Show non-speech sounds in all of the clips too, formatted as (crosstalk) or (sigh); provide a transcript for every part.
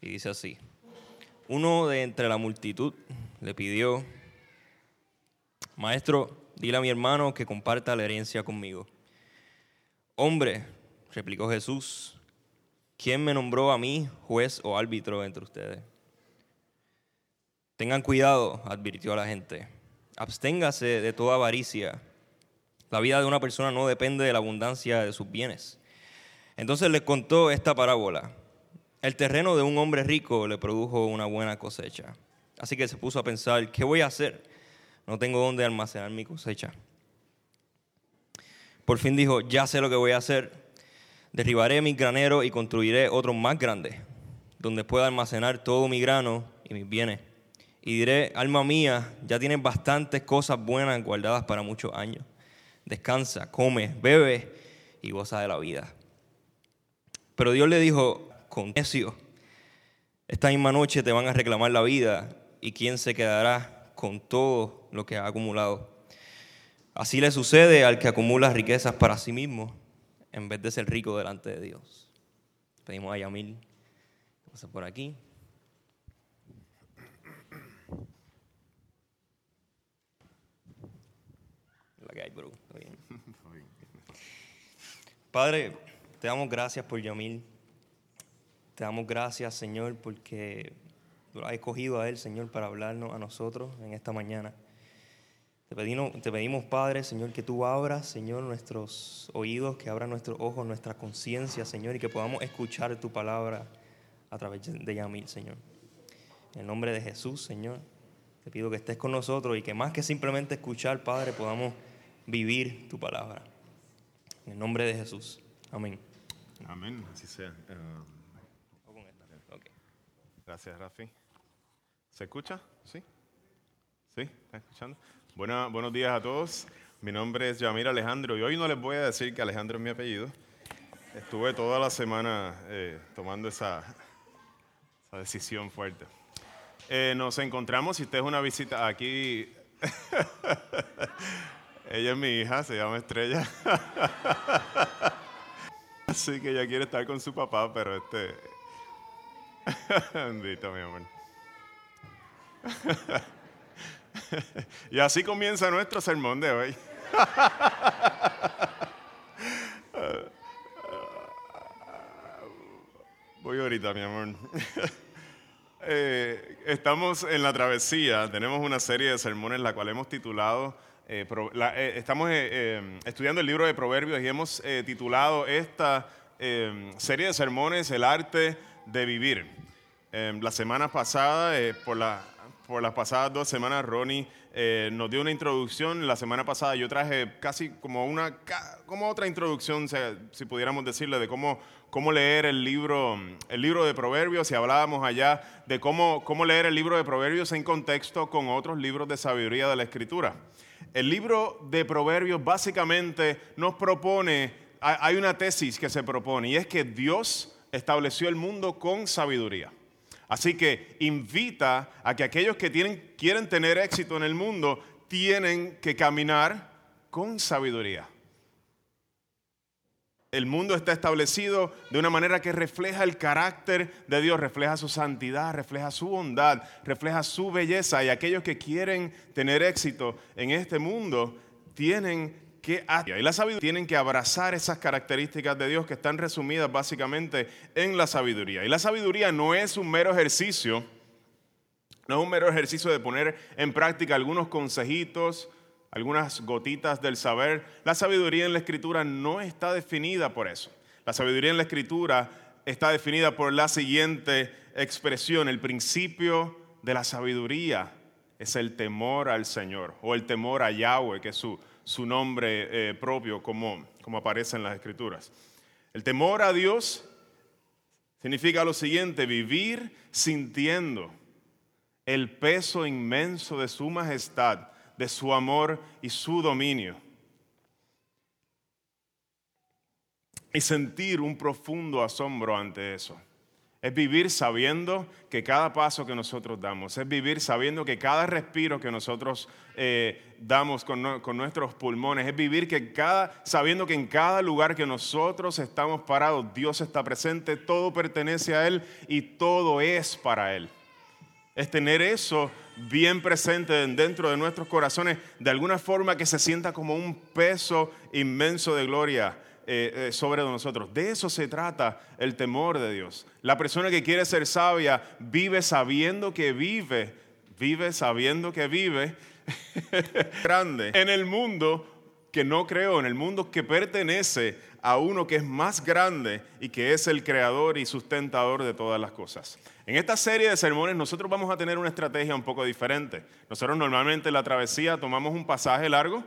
y dice así. Uno de entre la multitud le pidió, Maestro, dile a mi hermano que comparta la herencia conmigo. Hombre, replicó Jesús, ¿quién me nombró a mí juez o árbitro entre ustedes? Tengan cuidado, advirtió a la gente. Absténgase de toda avaricia. La vida de una persona no depende de la abundancia de sus bienes. Entonces les contó esta parábola. El terreno de un hombre rico le produjo una buena cosecha. Así que se puso a pensar, ¿qué voy a hacer? No tengo dónde almacenar mi cosecha. Por fin dijo, ya sé lo que voy a hacer. Derribaré mi granero y construiré otro más grande, donde pueda almacenar todo mi grano y mis bienes. Y diré, alma mía, ya tienes bastantes cosas buenas guardadas para muchos años. Descansa, come, bebe y goza de la vida. Pero Dios le dijo, con necio, esta misma noche te van a reclamar la vida y quién se quedará con todo lo que ha acumulado. Así le sucede al que acumula riquezas para sí mismo en vez de ser rico delante de Dios. Pedimos a Yamil pase por aquí. La que hay, bro. Está bien. (laughs) Padre, te damos gracias por Yamil. Te damos gracias, Señor, porque lo has escogido a él, Señor, para hablarnos a nosotros en esta mañana. Te pedimos, Padre, Señor, que tú abras, Señor, nuestros oídos, que abras nuestros ojos, nuestra conciencia, Señor, y que podamos escuchar tu palabra a través de Yamil, Señor. En el nombre de Jesús, Señor, te pido que estés con nosotros y que más que simplemente escuchar, Padre, podamos vivir tu palabra. En el nombre de Jesús. Amén. Amén, así sea. Eh, O con esta. Ok. Gracias, Rafi. ¿Se escucha? ¿Sí? ¿Sí? ¿Está escuchando? Buena- buenos días a todos. Mi nombre es Yamir Alejandro y hoy no les voy a decir que Alejandro es mi apellido. Estuve toda la semana eh, tomando esa, decisión fuerte. Eh, nos encontramos, si usted es una visita aquí, (laughs) ella es mi hija, se llama Estrella. (laughs) Así que ella quiere estar con su papá, pero este... (laughs) Bendito, mi amor. (laughs) y así comienza nuestro sermón de hoy. (laughs) Voy ahorita, mi amor. Eh, estamos en la travesía, tenemos una serie de sermones la cual hemos titulado, eh, eh, estamos estudiando el libro de Proverbios y hemos titulado esta serie de sermones El arte de vivir. Eh, la semana pasada, eh, por, la- por las pasadas dos semanas, Ronnie eh, nos dio una introducción. La semana pasada yo traje casi como una, como otra introducción, si pudiéramos decirle, de cómo, cómo leer el libro, el libro de Proverbios. Y hablábamos allá de cómo, cómo leer el libro de Proverbios en contexto con otros libros de sabiduría de la Escritura. El libro de Proverbios básicamente nos propone, hay una tesis que se propone, y es que Dios estableció el mundo con sabiduría. Así que invita a que aquellos que quieren tener éxito en el mundo tienen que caminar con sabiduría. El mundo está establecido de una manera que refleja el carácter de Dios, refleja su santidad, refleja su bondad, refleja su belleza. Y aquellos que quieren tener éxito en este mundo tienen que y la sabiduría tienen que abrazar esas características de Dios que están resumidas básicamente en la sabiduría. Y la sabiduría no es un mero ejercicio, no es un mero ejercicio de poner en práctica algunos consejitos, algunas gotitas del saber. La sabiduría en la escritura no está definida por eso. La sabiduría en la escritura está definida por la siguiente expresión, el principio de la sabiduría es el temor al Señor o el temor a Yahweh, que es su, su nombre eh, propio como, como aparece en las escrituras. El temor a Dios significa lo siguiente, vivir sintiendo el peso inmenso de su majestad, de su amor y su dominio. Y sentir un profundo asombro ante eso. Es vivir sabiendo que cada paso que nosotros damos, es vivir sabiendo que cada respiro que nosotros eh, damos con, nuestros pulmones, es vivir que cada, sabiendo que en cada lugar que nosotros estamos parados, Dios está presente, todo pertenece a Él y todo es para Él. Es tener eso bien presente dentro de nuestros corazones, de alguna forma que se sienta como un peso inmenso de gloria eh, eh, sobre nosotros. De eso se trata el temor de Dios. La persona que quiere ser sabia vive sabiendo que vive, vive sabiendo que vive (laughs) grande en el mundo que no creó, en el mundo que pertenece a uno que es más grande y que es el creador y sustentador de todas las cosas. En esta serie de sermones nosotros vamos a tener una estrategia un poco diferente. Nosotros normalmente en la travesía tomamos un pasaje largo,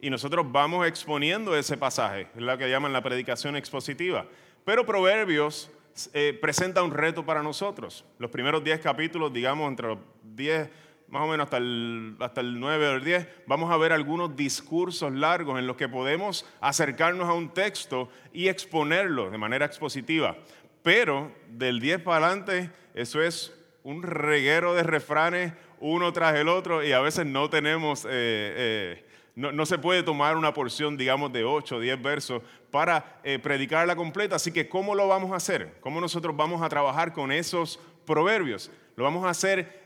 y nosotros vamos exponiendo ese pasaje, es lo que llaman la predicación expositiva. Pero Proverbios eh, presenta un reto para nosotros. Los primeros 10 capítulos, digamos, entre los 10, más o menos hasta el, hasta el 9 o el 10, vamos a ver algunos discursos largos en los que podemos acercarnos a un texto y exponerlo de manera expositiva. Pero del 10 para adelante, eso es un reguero de refranes uno tras el otro y a veces no tenemos... Eh, eh, no, se puede tomar una porción, digamos, de 8 o 10 versos para eh, predicarla completa. Así que, ¿cómo lo vamos a hacer? ¿Cómo nosotros vamos a trabajar con esos proverbios? Lo vamos a hacer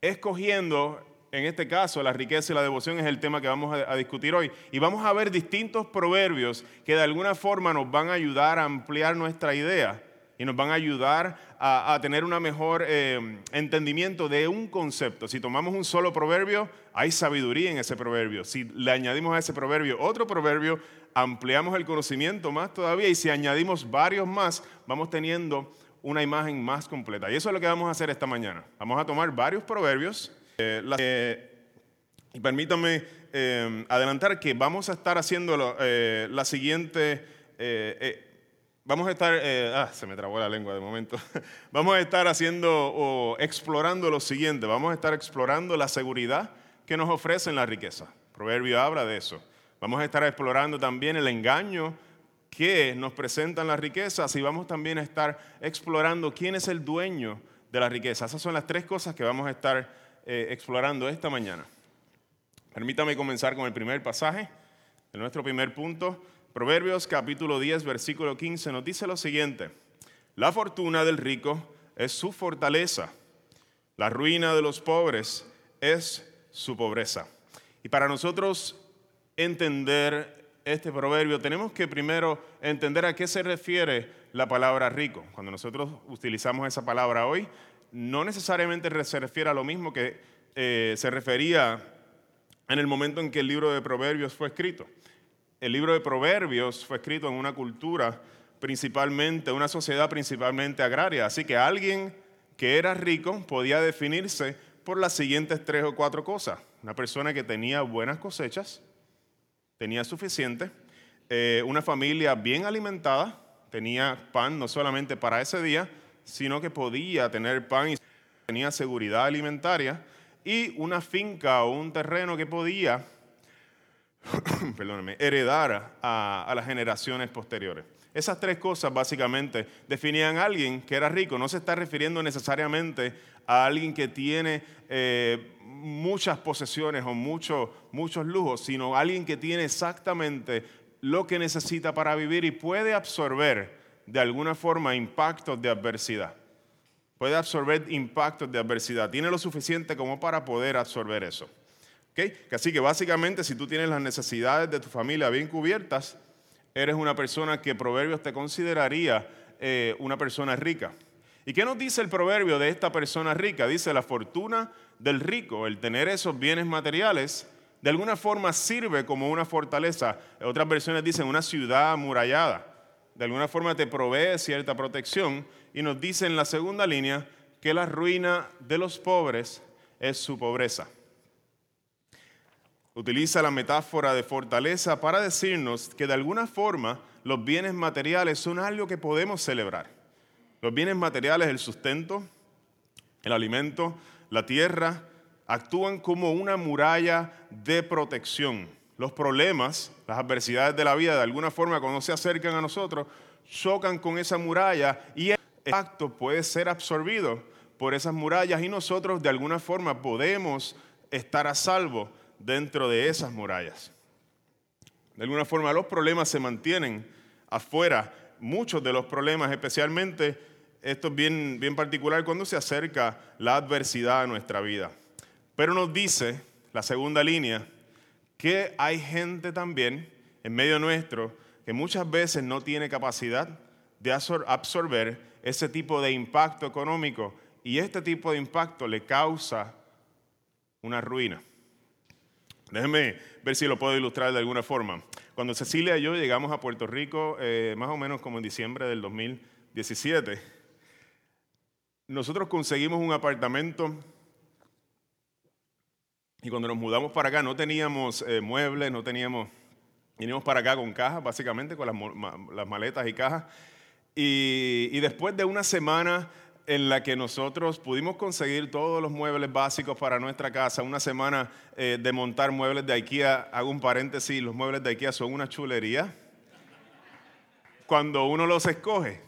escogiendo, en este caso, la riqueza y la devoción es el tema que vamos a discutir hoy. Y vamos a ver distintos proverbios que de alguna forma nos van a ayudar a ampliar nuestra idea y nos van a ayudar a, tener un mejor eh, entendimiento de un concepto. Si tomamos un solo proverbio, hay sabiduría en ese proverbio. Si le añadimos a ese proverbio otro proverbio, ampliamos el conocimiento más todavía y si añadimos varios más, vamos teniendo una imagen más completa. Y eso es lo que vamos a hacer esta mañana. Vamos a tomar varios proverbios. Eh, y permítanme eh, adelantar que vamos a estar haciendo la siguiente vamos a estar, eh, ah, se me trabó la lengua de momento, (laughs) vamos a estar haciendo o explorando lo siguiente, vamos a estar explorando la seguridad que nos ofrecen la riqueza. Proverbio habla de eso. Vamos a estar explorando también el engaño que nos presentan las riquezas y vamos también a estar explorando quién es el dueño de la riqueza. Esas son las tres cosas que vamos a estar eh, explorando esta mañana. Permítame comenzar con el primer pasaje, de nuestro primer punto. Proverbios capítulo 10, versículo 15 nos dice lo siguiente, la fortuna del rico es su fortaleza, la ruina de los pobres es su pobreza. Y para nosotros entender este proverbio, tenemos que primero entender a qué se refiere la palabra rico. Cuando nosotros utilizamos esa palabra hoy, no necesariamente se refiere a lo mismo que eh, se refería en el momento en que el libro de Proverbios fue escrito el libro de Proverbios fue escrito en una cultura principalmente, una sociedad principalmente agraria. Así que alguien que era rico podía definirse por las siguientes tres o cuatro cosas. Una persona que tenía buenas cosechas, tenía suficiente, eh, una familia bien alimentada, tenía pan no solamente para ese día, sino que podía tener pan y tenía seguridad alimentaria, y una finca o un terreno que podía (coughs) heredar a, las generaciones posteriores. Esas tres cosas básicamente definían a alguien que era rico. No se está refiriendo necesariamente a alguien que tiene eh, muchas posesiones o muchos lujos, sino a alguien que tiene exactamente lo que necesita para vivir y puede absorber de alguna forma impactos de adversidad. Puede absorber impactos de adversidad. Tiene lo suficiente como para poder absorber eso. Así que básicamente si tú tienes las necesidades de tu familia bien cubiertas, eres una persona que Proverbios te consideraría eh, una persona rica. ¿Y qué nos dice el proverbio de esta persona rica? Dice, la fortuna del rico, el tener esos bienes materiales, de alguna forma sirve como una fortaleza. Otras versiones dicen una ciudad amurallada. de alguna forma te provee cierta protección y nos dice en la segunda línea que la ruina de los pobres es su pobreza. Utiliza la metáfora de fortaleza para decirnos que de alguna forma los bienes materiales son algo que podemos celebrar. Los bienes materiales, el sustento, el alimento, la tierra, actúan como una muralla de protección. Los problemas, las adversidades de la vida, de alguna forma, cuando se acercan a nosotros, chocan con esa muralla y el impacto puede ser absorbido por esas murallas y nosotros de alguna forma podemos estar a salvo dentro de esas murallas. De alguna forma los problemas se mantienen afuera, muchos de los problemas, especialmente esto es bien, bien particular cuando se acerca la adversidad a nuestra vida. Pero nos dice la segunda línea que hay gente también en medio nuestro que muchas veces no tiene capacidad de absorber ese tipo de impacto económico y este tipo de impacto le causa una ruina. Déjenme ver si lo puedo ilustrar de alguna forma. Cuando Cecilia y yo llegamos a Puerto Rico, eh, más o menos como en diciembre del 2017, nosotros conseguimos un apartamento y cuando nos mudamos para acá no teníamos eh, muebles, no teníamos, vinimos para acá con cajas, básicamente con las, maletas y cajas. y después de una semana en la que nosotros pudimos conseguir todos los muebles básicos para nuestra casa, una semana eh, de montar muebles de IKEA, hago un paréntesis, los muebles de IKEA son una chulería. Cuando uno los escoge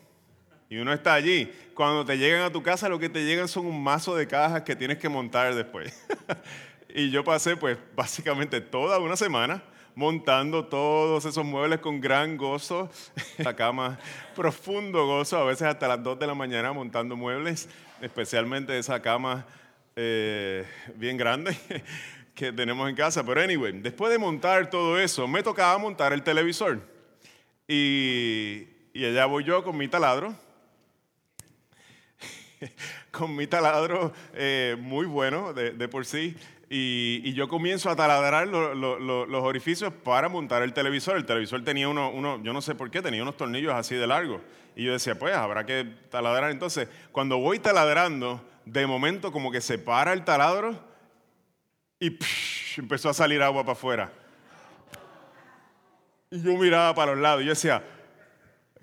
y uno está allí, cuando te llegan a tu casa lo que te llegan son un mazo de cajas que tienes que montar después. (laughs) y yo pasé pues básicamente toda una semana montando todos esos muebles con gran gozo, (laughs) la cama, profundo gozo, a veces hasta las 2 de la mañana montando muebles, especialmente esa cama eh, bien grande (laughs) que tenemos en casa. Pero anyway, después de montar todo eso, me tocaba montar el televisor. Y, y allá voy yo con mi taladro, (laughs) con mi taladro eh, muy bueno de, de por sí, y, yo comienzo a taladrar los orificios para montar el televisor. El televisor tenía uno, yo no sé por qué, tenía unos tornillos así de largo. Y yo decía, pues habrá que taladrar. Entonces, cuando voy taladrando, de momento como que se para el taladro y empezó a salir agua para afuera. Y yo miraba para los lados y yo decía,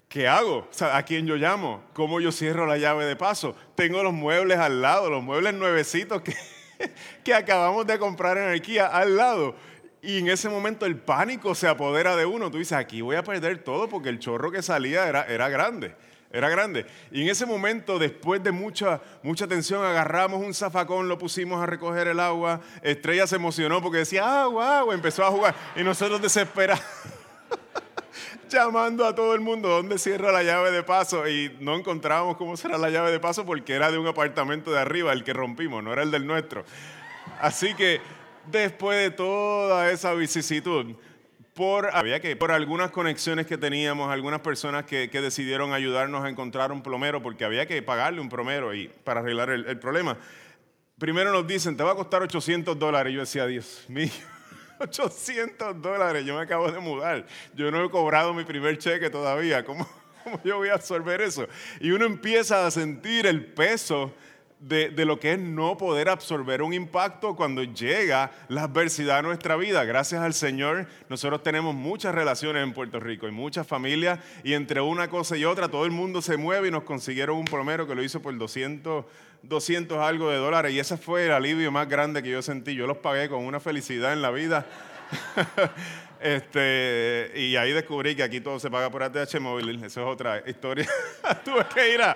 ¿qué hago? ¿A quién yo llamo? ¿Cómo yo cierro la llave de paso? Tengo los muebles al lado, los muebles nuevecitos que (laughs) que acabamos de comprar en IKEA al lado. Y en ese momento el pánico se apodera de uno. Tú dices, aquí voy a perder todo porque el chorro que salía era, era grande. Era grande. Y en ese momento, después de mucha, mucha tensión, agarramos un zafacón, lo pusimos a recoger el agua. Estrella se emocionó porque decía, agua, agua, empezó a jugar. Y nosotros desesperados. Llamando a todo el mundo dónde cierra la llave de paso y no encontrábamos cómo será la llave de paso porque era de un apartamento de arriba el que rompimos, no era el del nuestro. Así que después de toda esa vicisitud, por, había que, por algunas conexiones que teníamos, algunas personas que, decidieron ayudarnos a encontrar un plomero porque había que pagarle un plomero y, para arreglar el, el problema. Primero nos dicen, te va a costar 800 dólares. Y yo decía, Dios mío 800 dólares, yo me acabo de mudar, yo no he cobrado mi primer cheque todavía, ¿cómo, (laughs) cómo yo voy a absorber eso? Y uno empieza a sentir el peso de, de, lo que es no poder absorber un impacto cuando llega la adversidad a nuestra vida. Gracias al Señor, nosotros tenemos muchas relaciones en Puerto Rico y muchas familias, y entre una cosa y otra, todo el mundo se mueve y nos consiguieron un plomero que lo hizo por 200 200 algo de dólares y ese fue el alivio más grande que yo sentí. Yo los pagué con una felicidad en la vida. (laughs) este, y ahí descubrí que aquí todo se paga por ATH móvil. Eso es otra historia. (laughs) Tuve que ir a,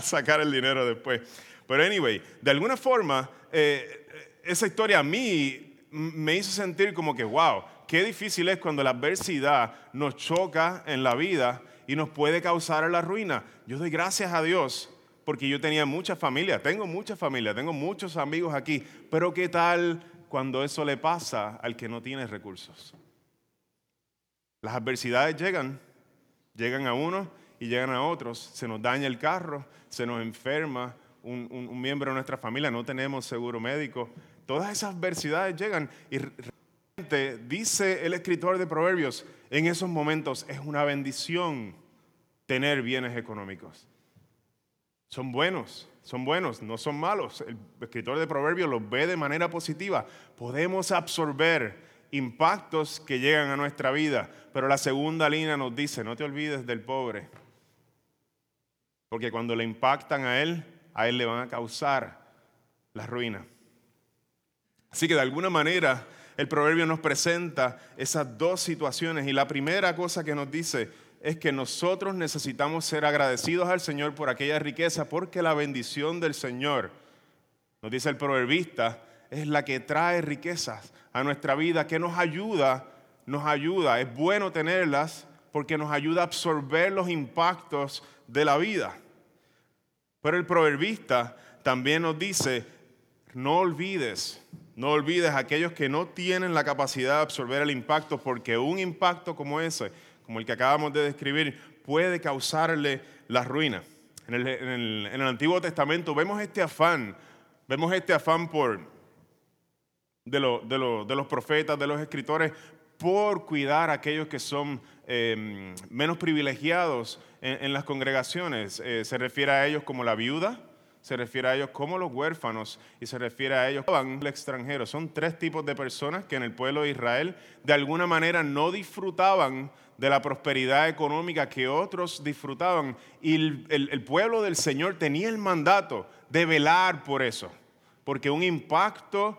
sacar el dinero después. Pero anyway, de alguna forma, eh, esa historia a mí me hizo sentir como que, wow, qué difícil es cuando la adversidad nos choca en la vida y nos puede causar la ruina. Yo doy gracias a Dios porque yo tenía mucha familia, tengo mucha familia, tengo muchos amigos aquí, pero ¿qué tal cuando eso le pasa al que no tiene recursos? Las adversidades llegan, llegan a uno y llegan a otros, se nos daña el carro, se nos enferma un, un miembro de nuestra familia, no tenemos seguro médico, todas esas adversidades llegan y dice el escritor de Proverbios, en esos momentos es una bendición tener bienes económicos. Son buenos, son buenos, no son malos. El escritor de Proverbios los ve de manera positiva. Podemos absorber impactos que llegan a nuestra vida, pero la segunda línea nos dice, no te olvides del pobre, porque cuando le impactan a él, a él le van a causar la ruina. Así que de alguna manera el proverbio nos presenta esas dos situaciones y la primera cosa que nos dice es que nosotros necesitamos ser agradecidos al Señor por aquella riqueza, porque la bendición del Señor, nos dice el proverbista, es la que trae riquezas a nuestra vida, que nos ayuda, nos ayuda. Es bueno tenerlas porque nos ayuda a absorber los impactos de la vida. Pero el proverbista también nos dice, no olvides, no olvides a aquellos que no tienen la capacidad de absorber el impacto, porque un impacto como ese como el que acabamos de describir, puede causarle la ruina. En el, Antiguo Testamento vemos este afán, vemos este afán por, de, los profetas, de los escritores, por cuidar a aquellos que son em, menos privilegiados en, las congregaciones. Eh, se refiere a ellos como la viuda, se refiere a ellos como los huérfanos y se refiere a ellos como el extranjero. Son tres tipos de personas que en el pueblo de Israel de alguna manera no disfrutaban de la prosperidad económica que otros disfrutaban. Y el, pueblo del Señor tenía el mandato de velar por eso, porque un impacto,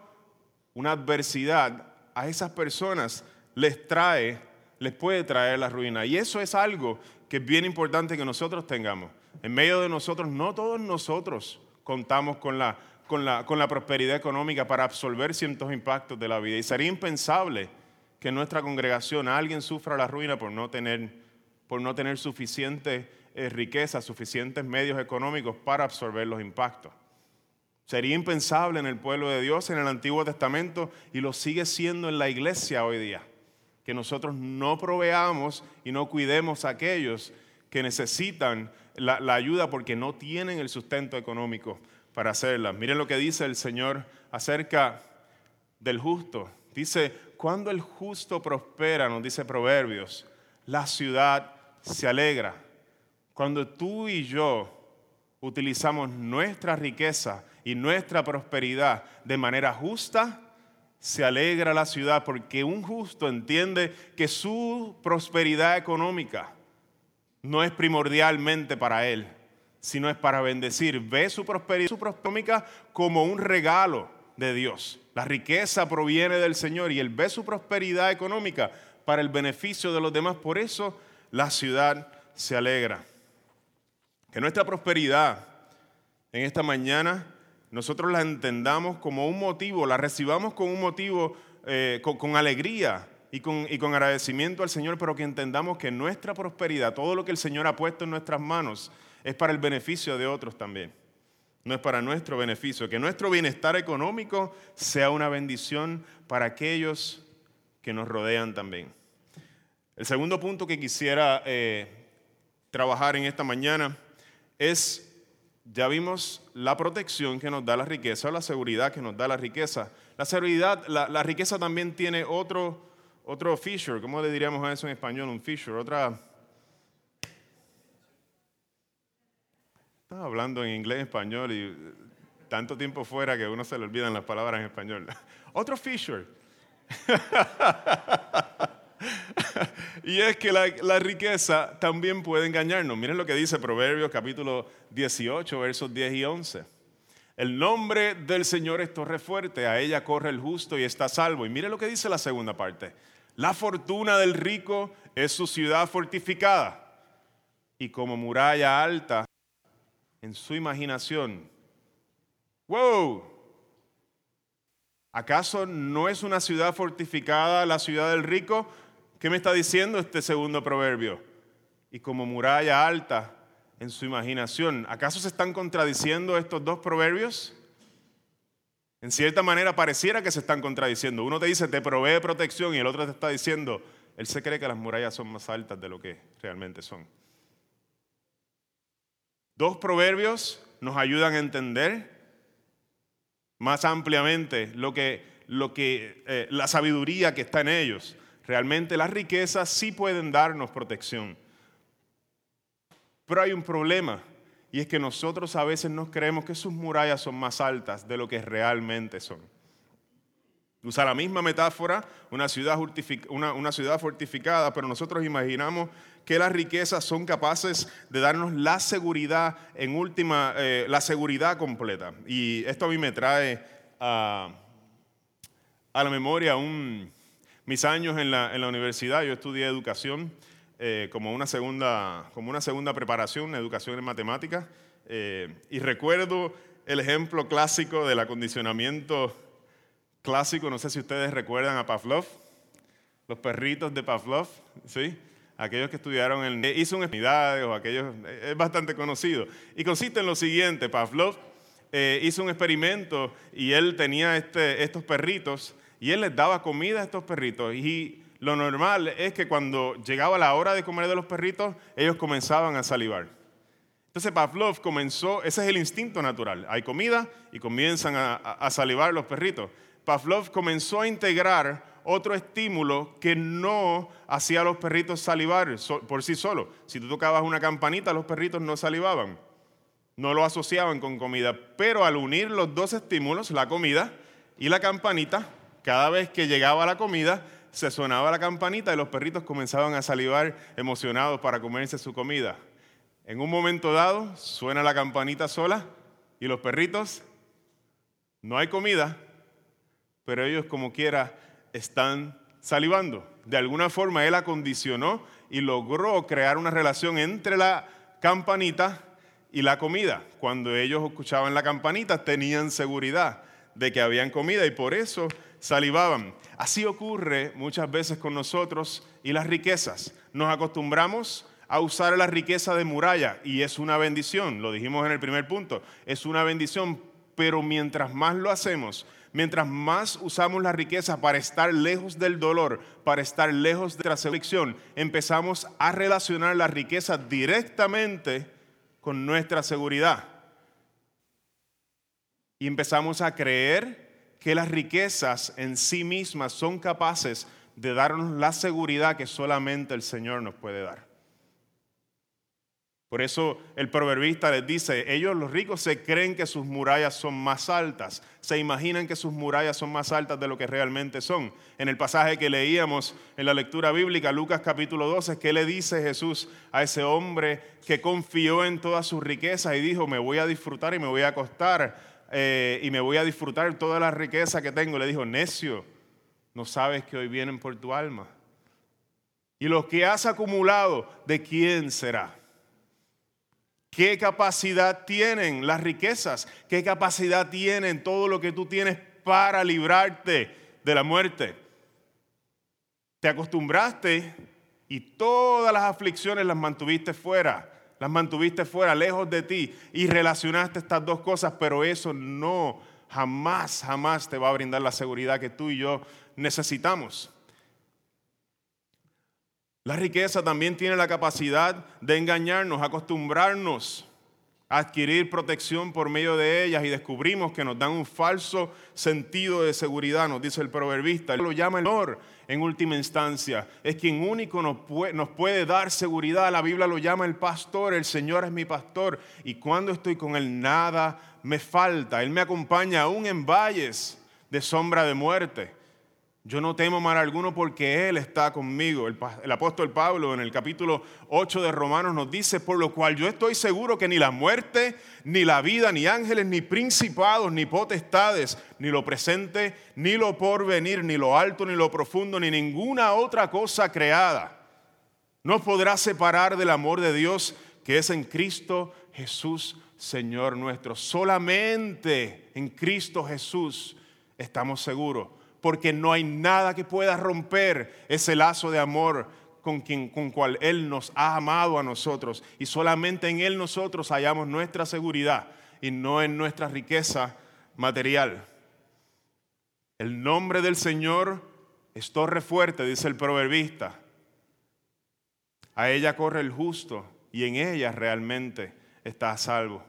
una adversidad a esas personas les trae, les puede traer la ruina. Y eso es algo que es bien importante que nosotros tengamos. En medio de nosotros, no todos nosotros contamos con la, con la, con la prosperidad económica para absorber ciertos impactos de la vida. Y sería impensable que en nuestra congregación alguien sufra la ruina por no tener, por no tener suficiente eh, riqueza, suficientes medios económicos para absorber los impactos. Sería impensable en el pueblo de Dios en el Antiguo Testamento y lo sigue siendo en la iglesia hoy día. Que nosotros no proveamos y no cuidemos a aquellos que necesitan la, la ayuda porque no tienen el sustento económico para hacerla. Miren lo que dice el Señor acerca del justo. Dice, cuando el justo prospera, nos dice Proverbios, la ciudad se alegra. Cuando tú y yo utilizamos nuestra riqueza y nuestra prosperidad de manera justa, se alegra la ciudad porque un justo entiende que su prosperidad económica no es primordialmente para él, sino es para bendecir. Ve su prosperidad económica como un regalo de Dios. La riqueza proviene del Señor y Él ve su prosperidad económica para el beneficio de los demás. Por eso la ciudad se alegra. Que nuestra prosperidad en esta mañana nosotros la entendamos como un motivo, la recibamos con un motivo, eh, con, alegría y con, y con agradecimiento al Señor, pero que entendamos que nuestra prosperidad, todo lo que el Señor ha puesto en nuestras manos, es para el beneficio de otros también no es para nuestro beneficio, que nuestro bienestar económico sea una bendición para aquellos que nos rodean también. El segundo punto que quisiera eh, trabajar en esta mañana es, ya vimos la protección que nos da la riqueza o la seguridad que nos da la riqueza. La seguridad, la, riqueza también tiene otro, otro feature, ¿cómo le diríamos a eso en español? Un feature, otra Estaba hablando en inglés español y tanto tiempo fuera que uno se le olvidan las palabras en español. (laughs) Otro feature. (laughs) y es que la, riqueza también puede engañarnos. Miren lo que dice Proverbios capítulo 18, versos 10 y 11. El nombre del Señor es torre fuerte, a ella corre el justo y está salvo. Y miren lo que dice la segunda parte. La fortuna del rico es su ciudad fortificada y como muralla alta en su imaginación. ¡Wow! ¿Acaso no es una ciudad fortificada la ciudad del rico? ¿Qué me está diciendo este segundo proverbio? Y como muralla alta en su imaginación. ¿Acaso se están contradiciendo estos dos proverbios? En cierta manera pareciera que se están contradiciendo. Uno te dice, te provee protección y el otro te está diciendo, él se cree que las murallas son más altas de lo que realmente son. Dos proverbios nos ayudan a entender más ampliamente lo que, eh, la sabiduría que está en ellos. Realmente las riquezas sí pueden darnos protección. Pero hay un problema, y es que nosotros a veces nos creemos que sus murallas son más altas de lo que realmente son. Usa la misma metáfora, una ciudad, una, ciudad, fortificada, pero nosotros imaginamos que las riquezas son capaces de darnos la seguridad en última, eh, la seguridad completa. Y esto a mí me trae a, la memoria mis años en la, universidad. Yo estudié educación eh, como, una segunda, como una segunda preparación, educación en matemáticas. Eh, y recuerdo el ejemplo clásico del acondicionamiento clásico, no sé si ustedes recuerdan a Pavlov, los perritos de Pavlov, ¿sí? Aquellos que estudiaron en hizo un o aquellos, es bastante conocido. Y consiste en lo siguiente, Pavlov eh, hizo un experimento y él tenía este, estos perritos y él les daba comida a estos perritos y lo normal es que cuando llegaba la hora de comer de los perritos, ellos comenzaban a salivar. Entonces Pavlov comenzó, ese es el instinto natural, hay comida y comienzan a salivar los perritos. Pavlov comenzó a integrar otro estímulo que no hacía a los perritos salivar por sí solos. Si tú tocabas una campanita, los perritos no salivaban, no lo asociaban con comida. Pero al unir los dos estímulos, la comida y la campanita, cada vez que llegaba la comida, se sonaba la campanita y los perritos comenzaban a salivar emocionados para comerse su comida. En un momento dado, suena la campanita sola y los perritos, no hay comida, pero ellos como quiera están salivando. De alguna forma él acondicionó y logró crear una relación entre la campanita y la comida. Cuando ellos escuchaban la campanita tenían seguridad de que habían comida y por eso salivaban. Así ocurre muchas veces con nosotros y las riquezas. Nos acostumbramos a usar la riqueza de muralla y es una bendición, lo dijimos en el primer punto, es una bendición, pero mientras más lo hacemos, Mientras más usamos la riqueza para estar lejos del dolor, para estar lejos de la selección, empezamos a relacionar la riqueza directamente con nuestra seguridad. Y empezamos a creer que las riquezas en sí mismas son capaces de darnos la seguridad que solamente el Señor nos puede dar. Por eso el proverbista les dice, ellos los ricos se creen que sus murallas son más altas, se imaginan que sus murallas son más altas de lo que realmente son. En el pasaje que leíamos en la lectura bíblica, Lucas capítulo 12, ¿qué le dice Jesús a ese hombre que confió en todas sus riquezas y dijo, me voy a disfrutar y me voy a acostar eh, y me voy a disfrutar toda la riqueza que tengo? Le dijo, necio, no sabes que hoy vienen por tu alma. Y lo que has acumulado, ¿de quién será? ¿Qué capacidad tienen las riquezas? ¿Qué capacidad tienen todo lo que tú tienes para librarte de la muerte? Te acostumbraste y todas las aflicciones las mantuviste fuera, las mantuviste fuera, lejos de ti y relacionaste estas dos cosas, pero eso no jamás, jamás te va a brindar la seguridad que tú y yo necesitamos. La riqueza también tiene la capacidad de engañarnos, acostumbrarnos a adquirir protección por medio de ellas y descubrimos que nos dan un falso sentido de seguridad, nos dice el proverbista. Lo llama el honor en última instancia. Es quien único nos puede, nos puede dar seguridad. La Biblia lo llama el pastor, el Señor es mi pastor. Y cuando estoy con Él nada me falta. Él me acompaña aún en valles de sombra de muerte. Yo no temo mal alguno porque Él está conmigo. El, apóstol Pablo en el capítulo 8 de Romanos nos dice, por lo cual yo estoy seguro que ni la muerte, ni la vida, ni ángeles, ni principados, ni potestades, ni lo presente, ni lo porvenir, ni lo alto, ni lo profundo, ni ninguna otra cosa creada nos podrá separar del amor de Dios que es en Cristo Jesús, Señor nuestro. Solamente en Cristo Jesús estamos seguros porque no hay nada que pueda romper ese lazo de amor con quien con cual él nos ha amado a nosotros y solamente en él nosotros hallamos nuestra seguridad y no en nuestra riqueza material. El nombre del Señor es torre fuerte, dice el proverbista. A ella corre el justo y en ella realmente está a salvo.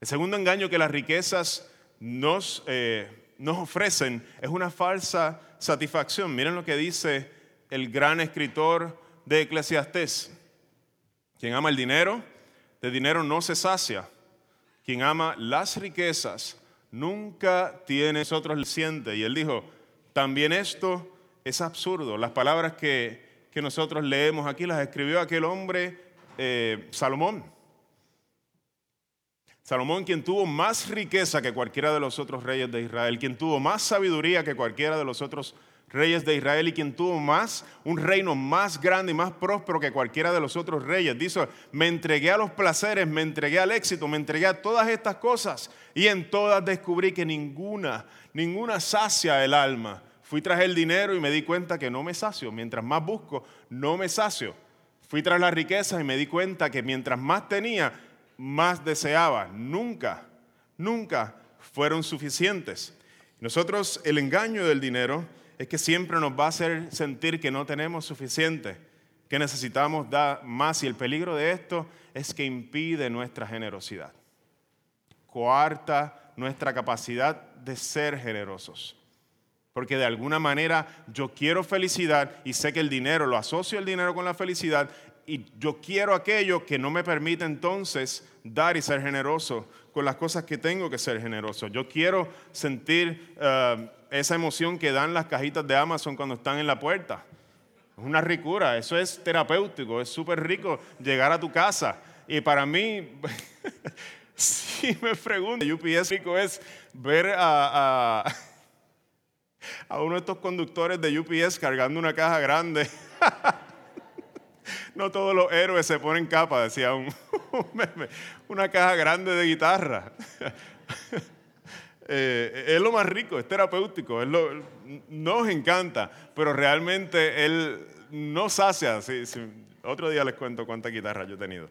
El segundo engaño que las riquezas nos eh, nos ofrecen es una falsa satisfacción. Miren lo que dice el gran escritor de Eclesiastés. Quien ama el dinero de dinero no se sacia. Quien ama las riquezas nunca tiene nosotros siente. Y él dijo, también esto es absurdo. Las palabras que, nosotros leemos aquí las escribió aquel hombre, eh, Salomón. Salomón, quien tuvo más riqueza que cualquiera de los otros reyes de Israel, quien tuvo más sabiduría que cualquiera de los otros reyes de Israel y quien tuvo más, un reino más grande y más próspero que cualquiera de los otros reyes. Dice, me entregué a los placeres, me entregué al éxito, me entregué a todas estas cosas y en todas descubrí que ninguna, ninguna sacia el alma. Fui tras el dinero y me di cuenta que no me sacio. Mientras más busco, no me sacio. Fui tras las riquezas y me di cuenta que mientras más tenía, más deseaba. Nunca, nunca fueron suficientes. Nosotros, el engaño del dinero es que siempre nos va a hacer sentir que no tenemos suficiente, que necesitamos dar más. Y el peligro de esto es que impide nuestra generosidad. Coarta nuestra capacidad de ser generosos. Porque de alguna manera yo quiero felicidad y sé que el dinero, lo asocio el dinero con la felicidad y yo quiero aquello que no me permite entonces dar y ser generoso con las cosas que tengo que ser generoso. Yo quiero sentir eh, esa emoción que dan las cajitas de Amazon cuando están en la puerta. Es una ricura, eso es terapéutico, es súper rico llegar a tu casa. Y para mí, (laughs) si me pregunto, UPS rico es ver a, a, a uno de estos conductores de UPS cargando una caja grande. (laughs) no todos los héroes se ponen capa, decía un, (laughs) meme. Una caja grande de guitarra. (laughs) Eh, es lo más rico, es terapéutico, nos encanta, pero realmente él no sacia. otro día les cuento cuántas guitarras yo he tenido.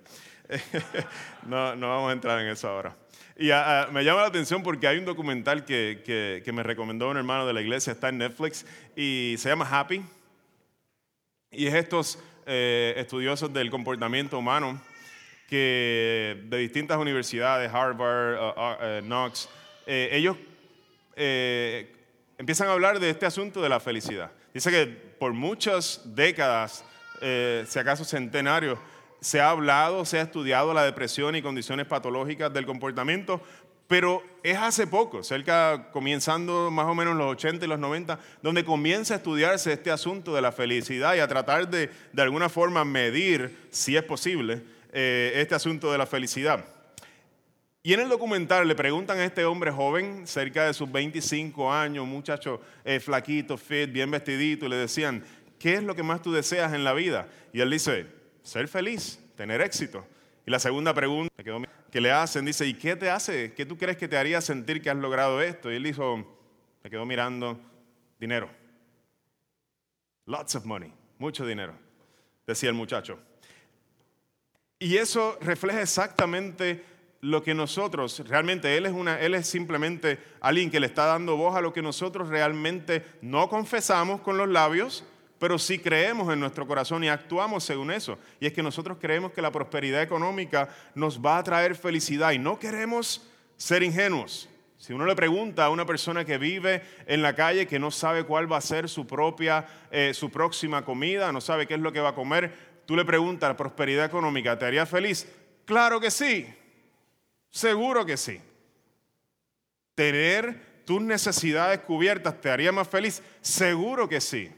(laughs) no, no vamos a entrar en eso ahora. Y ah, ah, me llama la atención porque hay un documental que, que, me recomendó un hermano de la iglesia, está en Netflix, y se llama Happy. Y es estos eh, estudiosos del comportamiento humano que de distintas universidades, Harvard, uh, uh, Knox, ellos empiezan a hablar de este asunto de la felicidad. Dice que por muchas décadas, si acaso centenarios, se ha hablado, se ha estudiado la depresión y condiciones patológicas del comportamiento, pero es hace poco, cerca, comenzando más o menos en los 80 y los 90, donde comienza a estudiarse este asunto de la felicidad y a tratar de, de alguna forma, medir, si es posible, eh, este asunto de la felicidad. Y en el documental le preguntan a este hombre joven, cerca de sus 25 años, muchacho eh, flaquito, fit, bien vestidito, y le decían, ¿qué es lo que más tú deseas en la vida? Y él dice, ser feliz, tener éxito. Y la segunda pregunta que le hacen dice, ¿y qué te hace? ¿Qué tú crees que te haría sentir que has logrado esto? Y él dijo, me quedó mirando, dinero. Lots of money, mucho dinero, decía el muchacho. Y eso refleja exactamente lo que nosotros, realmente él es, una, él es simplemente alguien que le está dando voz a lo que nosotros realmente no confesamos con los labios, pero sí creemos en nuestro corazón y actuamos según eso. Y es que nosotros creemos que la prosperidad económica nos va a traer felicidad y no queremos ser ingenuos. Si uno le pregunta a una persona que vive en la calle, que no sabe cuál va a ser su propia, eh, su próxima comida, no sabe qué es lo que va a comer, tú le preguntas, ¿la prosperidad económica te haría feliz? Claro que sí, seguro que sí. Tener tus necesidades cubiertas te haría más feliz, seguro que sí.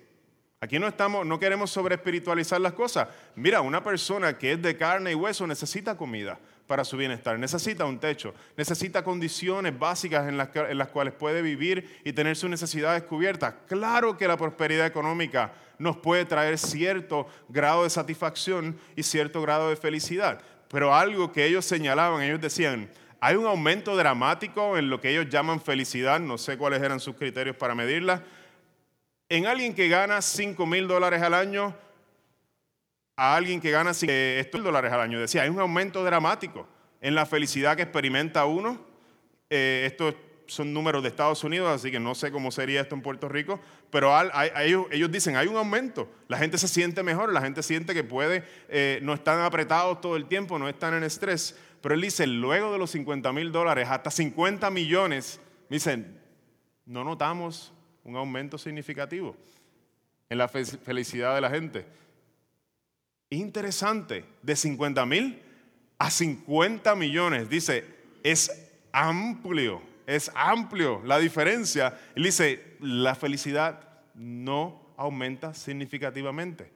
Aquí no estamos, no queremos sobre espiritualizar las cosas. Mira, una persona que es de carne y hueso necesita comida para su bienestar, necesita un techo, necesita condiciones básicas en las, en las cuales puede vivir y tener sus necesidades cubiertas. Claro que la prosperidad económica nos puede traer cierto grado de satisfacción y cierto grado de felicidad, pero algo que ellos señalaban, ellos decían, hay un aumento dramático en lo que ellos llaman felicidad, no sé cuáles eran sus criterios para medirla, en alguien que gana 5 mil dólares al año a alguien que gana 5 mil dólares al año. Decía, hay un aumento dramático en la felicidad que experimenta uno. Eh, estos son números de Estados Unidos, así que no sé cómo sería esto en Puerto Rico, pero ellos, dicen, hay un aumento, la gente se siente mejor, la gente siente que puede, eh, no están apretados todo el tiempo, no están en estrés, pero él dice, luego de los 50 mil dólares, hasta 50 millones, dicen, no notamos un aumento significativo en la felicidad de la gente. Interesante, de 50 mil a 50 millones. Dice, es amplio, es amplio la diferencia. Él dice, la felicidad no aumenta significativamente.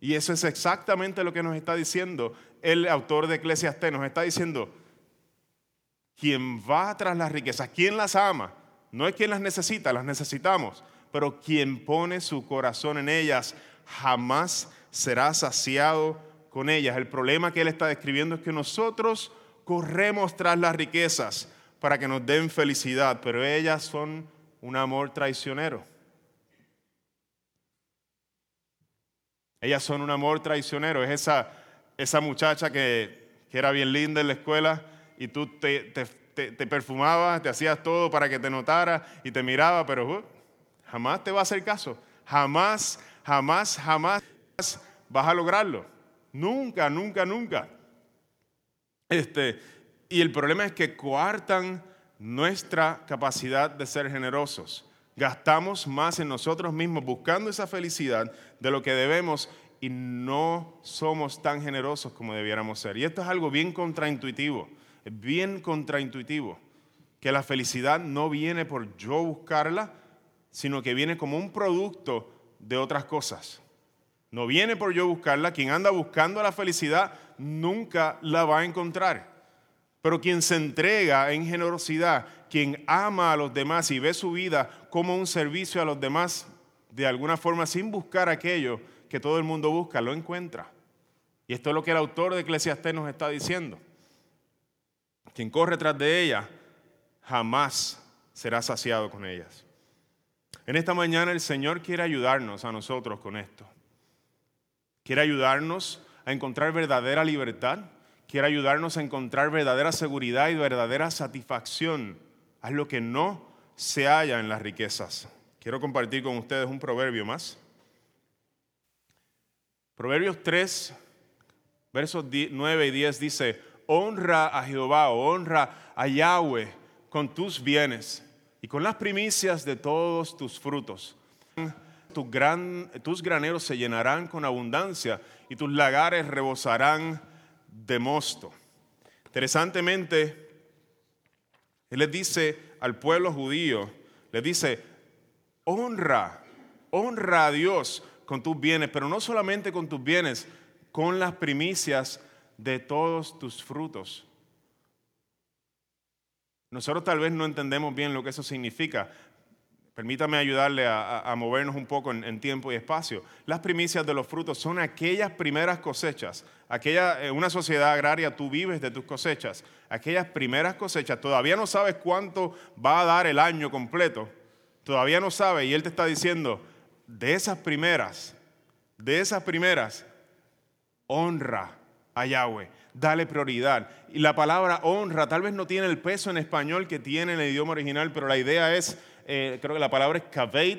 Y eso es exactamente lo que nos está diciendo el autor de Eclesiastés. Nos está diciendo, quien va tras las riquezas, quien las ama, no es quien las necesita, las necesitamos, pero quien pone su corazón en ellas jamás será saciado con ellas. El problema que él está describiendo es que nosotros corremos tras las riquezas para que nos den felicidad, pero ellas son un amor traicionero. Ellas son un amor traicionero. Es esa, esa muchacha que, era bien linda en la escuela y tú te, te, perfumabas, te hacías todo para que te notara y te miraba, pero uh, jamás te va a hacer caso. Jamás, jamás, jamás vas a lograrlo. Nunca, nunca, nunca. Este, y el problema es que coartan nuestra capacidad de ser generosos. Gastamos más en nosotros mismos buscando esa felicidad de lo que debemos y no somos tan generosos como debiéramos ser. Y esto es algo bien contraintuitivo, bien contraintuitivo, que la felicidad no viene por yo buscarla, sino que viene como un producto de otras cosas. No viene por yo buscarla, quien anda buscando la felicidad nunca la va a encontrar. Pero quien se entrega en generosidad, quien ama a los demás y ve su vida como un servicio a los demás, de alguna forma sin buscar aquello que todo el mundo busca, lo encuentra. Y esto es lo que el autor de Eclesiastés nos está diciendo. Quien corre tras de ella jamás será saciado con ellas. En esta mañana el Señor quiere ayudarnos a nosotros con esto. Quiere ayudarnos a encontrar verdadera libertad. Quiere ayudarnos a encontrar verdadera seguridad y verdadera satisfacción. Haz lo que no se halla en las riquezas. Quiero compartir con ustedes un proverbio más. Proverbios 3, versos 9 y 10 dice, honra a Jehová, honra a Yahweh con tus bienes y con las primicias de todos tus frutos. tus graneros se llenarán con abundancia y tus lagares rebosarán de mosto. Interesantemente, Él le dice al pueblo judío, le dice, honra, honra a Dios con tus bienes, pero no solamente con tus bienes, con las primicias de todos tus frutos. Nosotros tal vez no entendemos bien lo que eso significa. Permítame ayudarle a, movernos un poco en, tiempo y espacio. Las primicias de los frutos son aquellas primeras cosechas. Aquella, en una sociedad agraria tú vives de tus cosechas. Aquellas primeras cosechas. Todavía no sabes cuánto va a dar el año completo. Todavía no sabes y Él te está diciendo, de esas primeras, de esas primeras, honra a Yahweh, dale prioridad. Y la palabra honra tal vez no tiene el peso en español que tiene en el idioma original, pero la idea es, eh, creo que la palabra es kaved,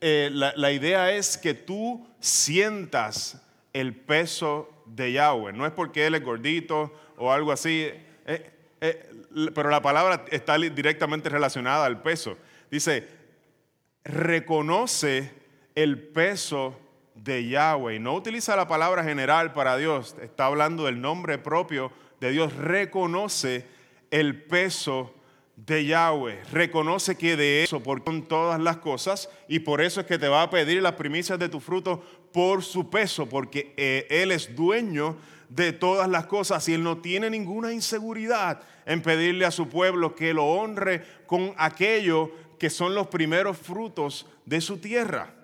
eh, la, idea es que tú sientas el peso de Yahweh. No es porque Él es gordito o algo así, eh, pero la palabra está directamente relacionada al peso. Dice, reconoce el peso de Yahweh. No utiliza la palabra general para Dios, está hablando del nombre propio de Dios. Reconoce el peso de Yahweh. Reconoce que de eso, por con todas las cosas, y por eso es que te va a pedir las primicias de tu fruto por su peso, porque eh, Él es dueño de todas las cosas y Él no tiene ninguna inseguridad en pedirle a su pueblo que lo honre con aquello que son los primeros frutos de su tierra.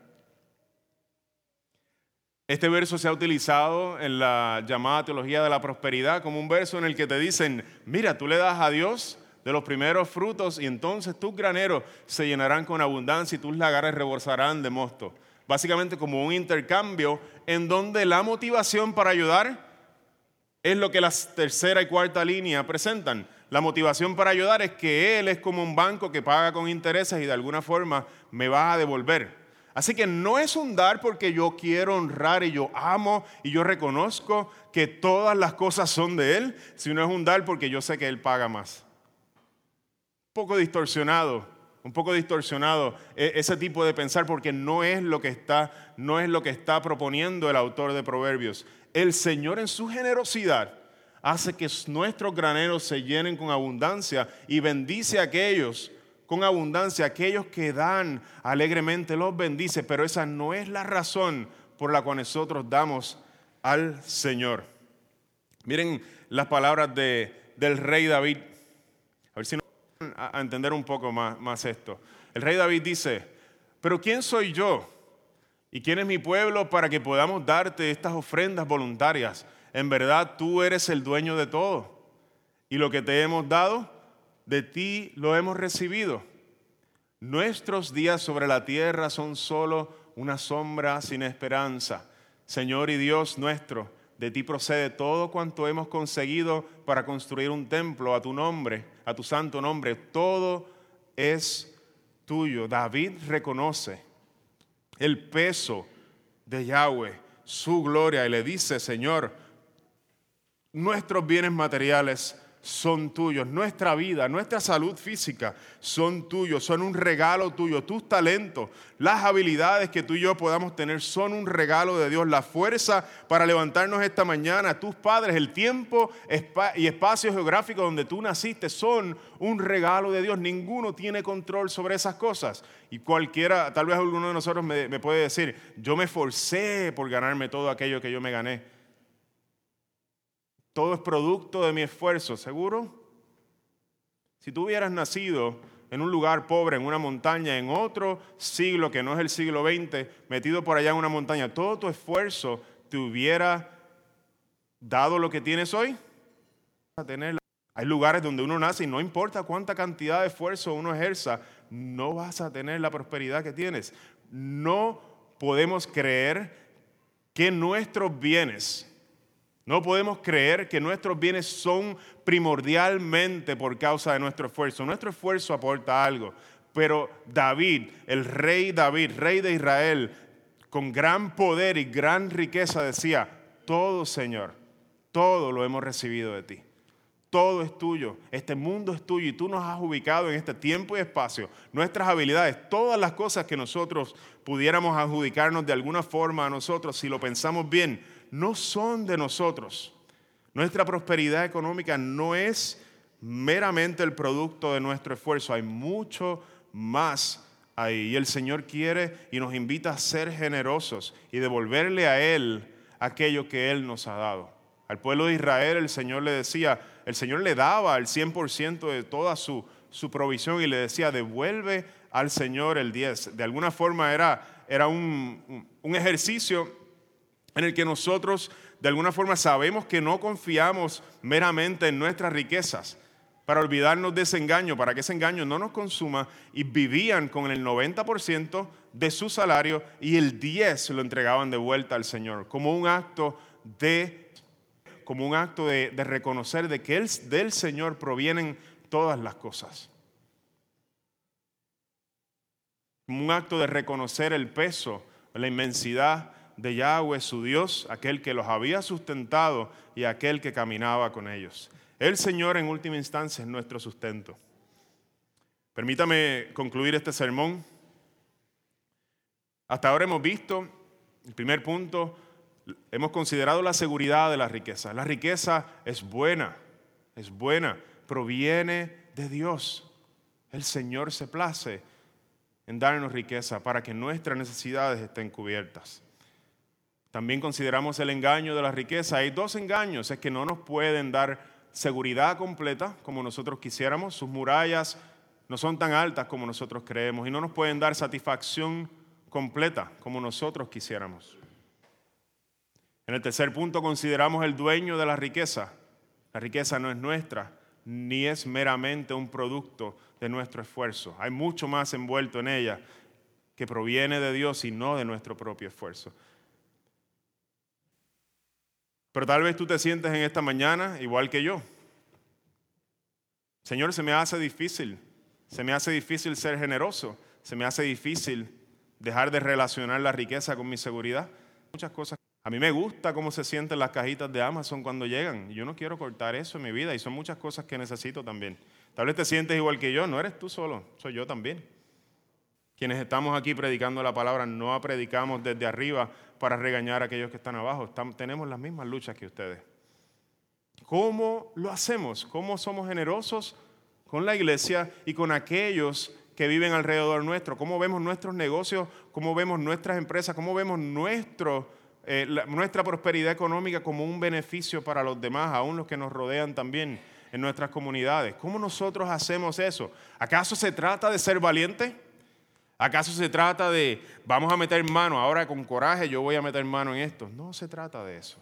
Este verso se ha utilizado en la llamada teología de la prosperidad como un verso en el que te dicen, mira, tú le das a Dios de los primeros frutos y entonces tus graneros se llenarán con abundancia y tus lagares rebosarán de mosto. Básicamente como un intercambio en donde la motivación para ayudar es lo que las tercera y cuarta línea presentan. La motivación para ayudar es que Él es como un banco que paga con intereses y de alguna forma me va a devolver. Así que no es un dar porque yo quiero honrar y yo amo y yo reconozco que todas las cosas son de Él, sino es un dar porque yo sé que Él paga más. Un poco distorsionado, un poco distorsionado e, ese tipo de pensar porque no es lo que está, no es lo que está proponiendo el autor de Proverbios. El Señor en su generosidad hace que nuestros graneros se llenen con abundancia y bendice a aquellos con abundancia, aquellos que dan alegremente los bendice, pero esa no es la razón por la cual nosotros damos al Señor. Miren las palabras de, del rey David. A ver si nos a entender un poco más, más esto. El rey David dice, pero ¿quién soy yo? ¿Y quién es mi pueblo para que podamos darte estas ofrendas voluntarias? En verdad tú eres el dueño de todo. Y lo que te hemos dado, de ti lo hemos recibido. Nuestros días sobre la tierra son solo una sombra sin esperanza. Señor y Dios nuestro, de ti procede todo cuanto hemos conseguido para construir un templo a tu nombre, a tu santo nombre. Todo es tuyo. David reconoce el peso de Yahweh, su gloria, y le dice, Señor, nuestros bienes materiales son tuyos, nuestra vida, nuestra salud física son tuyos, son un regalo tuyo, tus talentos, las habilidades que tú y yo podamos tener son un regalo de Dios, la fuerza para levantarnos esta mañana, tus padres, el tiempo y espacio geográfico donde tú naciste son un regalo de Dios, ninguno tiene control sobre esas cosas. Y cualquiera, tal vez alguno de nosotros me, me puede decir, yo me forcé por ganarme todo aquello que yo me gané. Todo es producto de mi esfuerzo, ¿seguro? Si tú hubieras nacido en un lugar pobre, en una montaña, en otro siglo que no es el siglo XX, metido por allá en una montaña, todo tu esfuerzo te hubiera dado lo que tienes hoy. Hay lugares donde uno nace y no importa cuánta cantidad de esfuerzo uno ejerza, no vas a tener la prosperidad que tienes. No podemos creer que nuestros bienes no podemos creer que nuestros bienes son primordialmente por causa de nuestro esfuerzo. Nuestro esfuerzo aporta algo, pero David, el rey David, rey de Israel, con gran poder y gran riqueza decía, todo Señor, todo lo hemos recibido de ti. Todo es tuyo, este mundo es tuyo y tú nos has ubicado en este tiempo y espacio, nuestras habilidades, todas las cosas que nosotros pudiéramos adjudicarnos de alguna forma a nosotros, si lo pensamos bien, no son de nosotros. Nuestra prosperidad económica no es meramente el producto de nuestro esfuerzo, hay mucho más ahí. Y el Señor quiere y nos invita a ser generosos y devolverle a Él aquello que Él nos ha dado. Al pueblo de Israel el Señor le decía, el Señor le daba el 100% de toda su, su, provisión y le decía, devuelve al Señor el 10. De alguna forma era, era un, un ejercicio en el que nosotros de alguna forma sabemos que no confiamos meramente en nuestras riquezas para olvidarnos de ese engaño, para que ese engaño no nos consuma y vivían con el 90% de su salario y el 10 lo entregaban de vuelta al Señor como un acto de como un acto de, reconocer de que del Señor provienen todas las cosas. Como un acto de reconocer el peso, la inmensidad de Yahweh su Dios, aquel que los había sustentado y aquel que caminaba con ellos. El Señor en última instancia es nuestro sustento. Permítame concluir este sermón. Hasta ahora hemos visto, el primer punto, hemos considerado la seguridad de la riqueza. La riqueza es buena, es buena, proviene de Dios. El Señor se place en darnos riqueza para que nuestras necesidades estén cubiertas. También consideramos el engaño de la riqueza. Hay dos engaños, es que no nos pueden dar seguridad completa como nosotros quisiéramos, sus murallas no son tan altas como nosotros creemos y no nos pueden dar satisfacción completa como nosotros quisiéramos. En el tercer punto consideramos el dueño de la riqueza. La riqueza no es nuestra, ni es meramente un producto de nuestro esfuerzo. Hay mucho más envuelto en ella que proviene de Dios y no de nuestro propio esfuerzo. Pero tal vez tú te sientes en esta mañana igual que yo. Señor, se me hace difícil, se me hace difícil ser generoso, se me hace difícil dejar de relacionar la riqueza con mi seguridad. Muchas cosas. A mí me gusta cómo se sienten las cajitas de Amazon cuando llegan. Yo no quiero cortar eso en mi vida y son muchas cosas que necesito también. Tal vez te sientes igual que yo, no eres tú solo, soy yo también. Quienes estamos aquí predicando la palabra no predicamos desde arriba para regañar a aquellos que están abajo. tenemos las mismas luchas que ustedes. ¿Cómo lo hacemos? ¿Cómo somos generosos con la iglesia y con aquellos que viven alrededor nuestro? ¿Cómo vemos nuestros negocios? ¿Cómo vemos nuestras empresas? ¿Cómo vemos eh, nuestra prosperidad económica como un beneficio para los demás, aún los que nos rodean también en nuestras comunidades? ¿Cómo nosotros hacemos eso? ¿Acaso se trata de ser valiente? ¿Acaso se trata de, vamos a meter mano, ahora con coraje yo voy a meter mano en esto? No se trata de eso.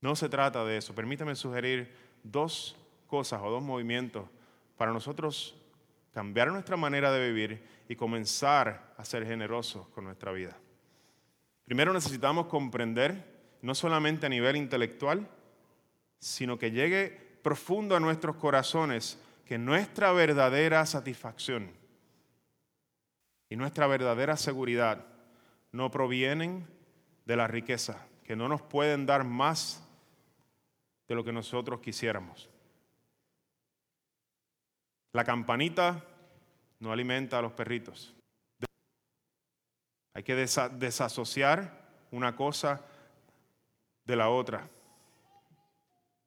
No se trata de eso. Permítame sugerir dos cosas o dos movimientos para nosotros cambiar nuestra manera de vivir y comenzar a ser generosos con nuestra vida. Primero necesitamos comprender, no solamente a nivel intelectual, sino que llegue profundo a nuestros corazones que nuestra verdadera satisfacción y nuestra verdadera seguridad no provienen de la riqueza, que no nos pueden dar más de lo que nosotros quisiéramos. La campanita no alimenta a los perritos. Hay que desasociar una cosa de la otra.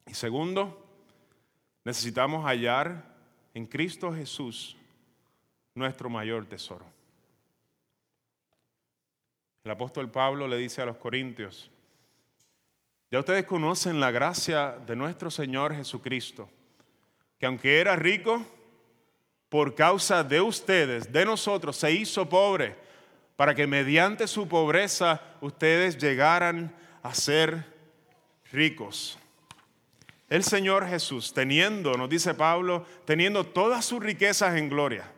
Y segundo, necesitamos hallar en Cristo Jesús nuestro mayor tesoro. El apóstol Pablo le dice a los corintios, ya ustedes conocen la gracia de nuestro Señor Jesucristo, que aunque era rico, por causa de ustedes, de nosotros, se hizo pobre, para que mediante su pobreza ustedes llegaran a ser ricos. El Señor Jesús, teniendo, nos dice Pablo, teniendo todas sus riquezas en gloria,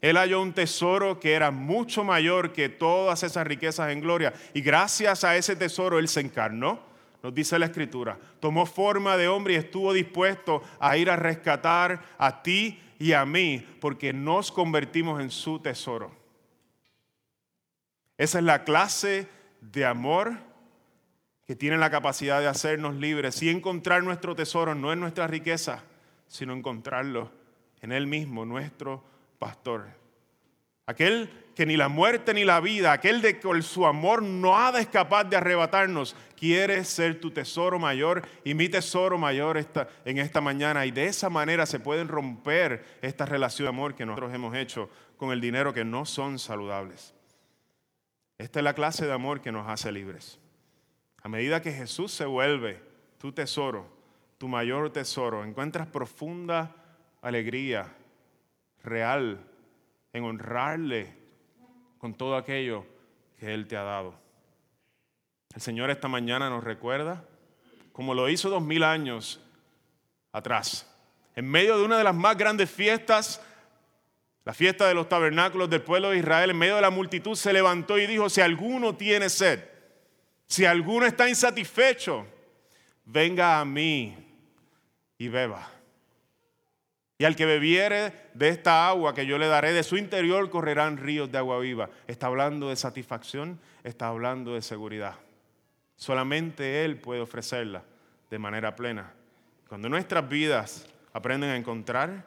él halló un tesoro que era mucho mayor que todas esas riquezas en gloria. Y gracias a ese tesoro Él se encarnó nos dice la escritura, tomó forma de hombre y estuvo dispuesto a ir a rescatar a ti y a mí, porque nos convertimos en su tesoro. Esa es la clase de amor que tiene la capacidad de hacernos libres y encontrar nuestro tesoro no en nuestra riqueza, sino encontrarlo en Él mismo, nuestro pastor. Aquel que ni la muerte ni la vida, aquel de que su amor no ha de escapar de arrebatarnos, quiere ser tu tesoro mayor y mi tesoro mayor en esta mañana. Y de esa manera se pueden romper estas relaciones de amor que nosotros hemos hecho con el dinero que no son saludables. Esta es la clase de amor que nos hace libres. A medida que Jesús se vuelve tu tesoro, tu mayor tesoro, encuentras profunda alegría real en honrarle con todo aquello que Él te ha dado. El Señor esta mañana nos recuerda, como lo hizo dos mil años atrás, en medio de una de las más grandes fiestas, la fiesta de los tabernáculos del pueblo de Israel, en medio de la multitud se levantó y dijo, si alguno tiene sed, si alguno está insatisfecho, venga a mí y beba. Y al que bebiere de esta agua que yo le daré, de su interior correrán ríos de agua viva. Está hablando de satisfacción, está hablando de seguridad. Solamente Él puede ofrecerla de manera plena. Cuando nuestras vidas aprenden a encontrar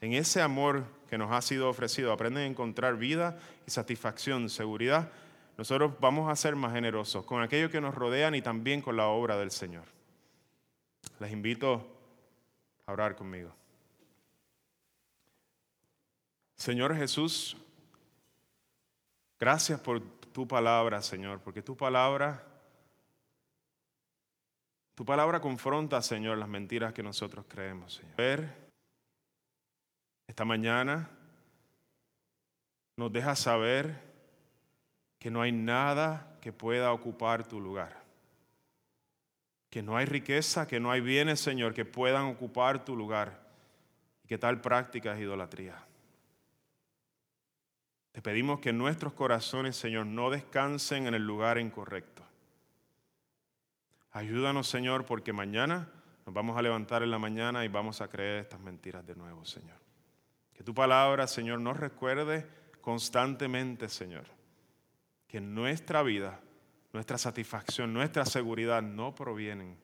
en ese amor que nos ha sido ofrecido, aprenden a encontrar vida y satisfacción, seguridad, nosotros vamos a ser más generosos con aquellos que nos rodean y también con la obra del Señor. Les invito a orar conmigo. Señor Jesús, gracias por tu palabra, Señor, porque tu palabra, tu palabra confronta, Señor, las mentiras que nosotros creemos, Señor. Ver esta mañana nos deja saber que no hay nada que pueda ocupar tu lugar. Que no hay riqueza, que no hay bienes, Señor, que puedan ocupar tu lugar. Y que tal práctica es idolatría. Te pedimos que nuestros corazones, Señor, no descansen en el lugar incorrecto. Ayúdanos, Señor, porque mañana nos vamos a levantar en la mañana y vamos a creer estas mentiras de nuevo, Señor. Que tu palabra, Señor, nos recuerde constantemente, Señor, que nuestra vida, nuestra satisfacción, nuestra seguridad no provienen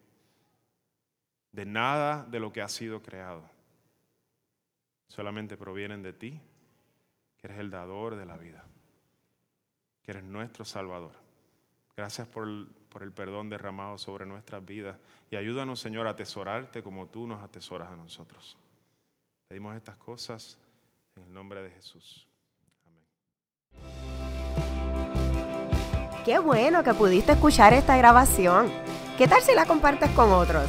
de nada de lo que ha sido creado. Solamente provienen de ti que eres el dador de la vida, que eres nuestro Salvador. Gracias por por el perdón derramado sobre nuestras vidas. Y ayúdanos, Señor, a atesorarte como tú nos atesoras a nosotros. Pedimos estas cosas en el nombre de Jesús. Amén. Qué bueno que pudiste escuchar esta grabación. ¿Qué tal si la compartes con otros?